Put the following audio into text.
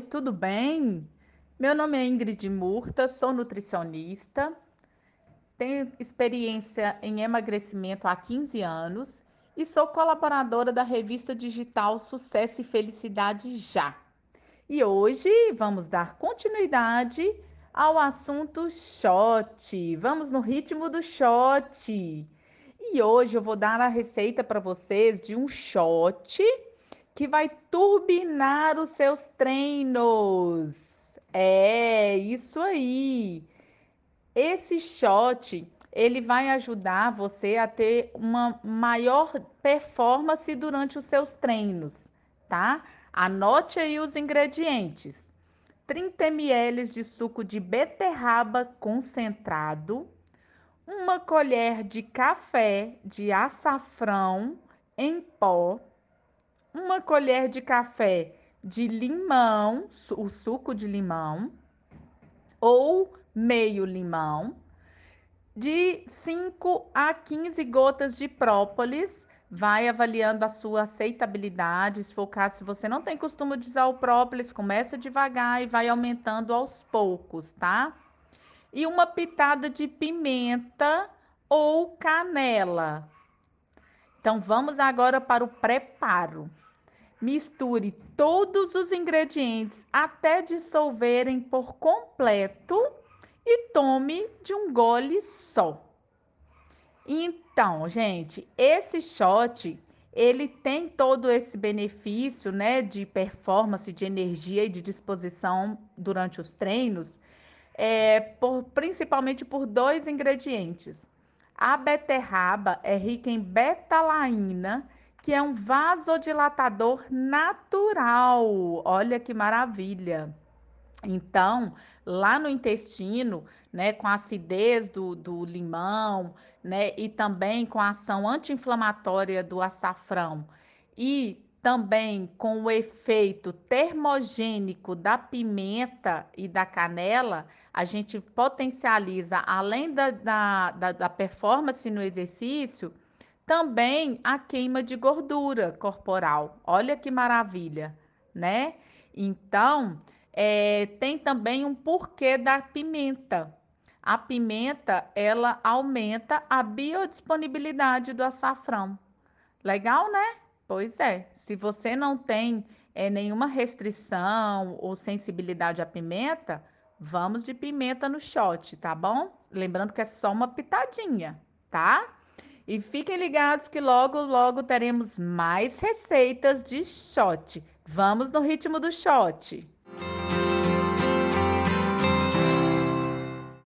tudo bem? Meu nome é Ingrid Murta, sou nutricionista, tenho experiência em emagrecimento há 15 anos e sou colaboradora da revista digital Sucesso e Felicidade Já. E hoje vamos dar continuidade ao assunto shot. Vamos no ritmo do shot. E hoje eu vou dar a receita para vocês de um shot que vai turbinar os seus treinos. É, isso aí. Esse shot, ele vai ajudar você a ter uma maior performance durante os seus treinos, tá? Anote aí os ingredientes. 30 ml de suco de beterraba concentrado, uma colher de café de açafrão em pó, uma colher de café de limão, o suco de limão, ou meio limão, de 5 a 15 gotas de própolis. Vai avaliando a sua aceitabilidade, se for caso, se você não tem costume de usar o própolis, começa devagar e vai aumentando aos poucos, tá? E uma pitada de pimenta ou canela. Então, vamos agora para o preparo. Misture todos os ingredientes até dissolverem por completo e tome de um gole só. Então, gente, esse shot, ele tem todo esse benefício, né, de performance, de energia e de disposição durante os treinos, é, por, principalmente por dois ingredientes. A beterraba é rica em betalaína, que é um vasodilatador natural. Olha que maravilha. Então, lá no intestino, né, com a acidez do, do limão, né, e também com a ação anti-inflamatória do açafrão e também com o efeito termogênico da pimenta e da canela, a gente potencializa, além da, da, da, da performance no exercício, também a queima de gordura corporal. Olha que maravilha, né? Então, é, tem também um porquê da pimenta. A pimenta, ela aumenta a biodisponibilidade do açafrão. Legal, né? Pois é. Se você não tem é, nenhuma restrição ou sensibilidade à pimenta, vamos de pimenta no shot, tá bom? Lembrando que é só uma pitadinha, tá? E fiquem ligados que logo, logo teremos mais receitas de shot. Vamos no ritmo do shot.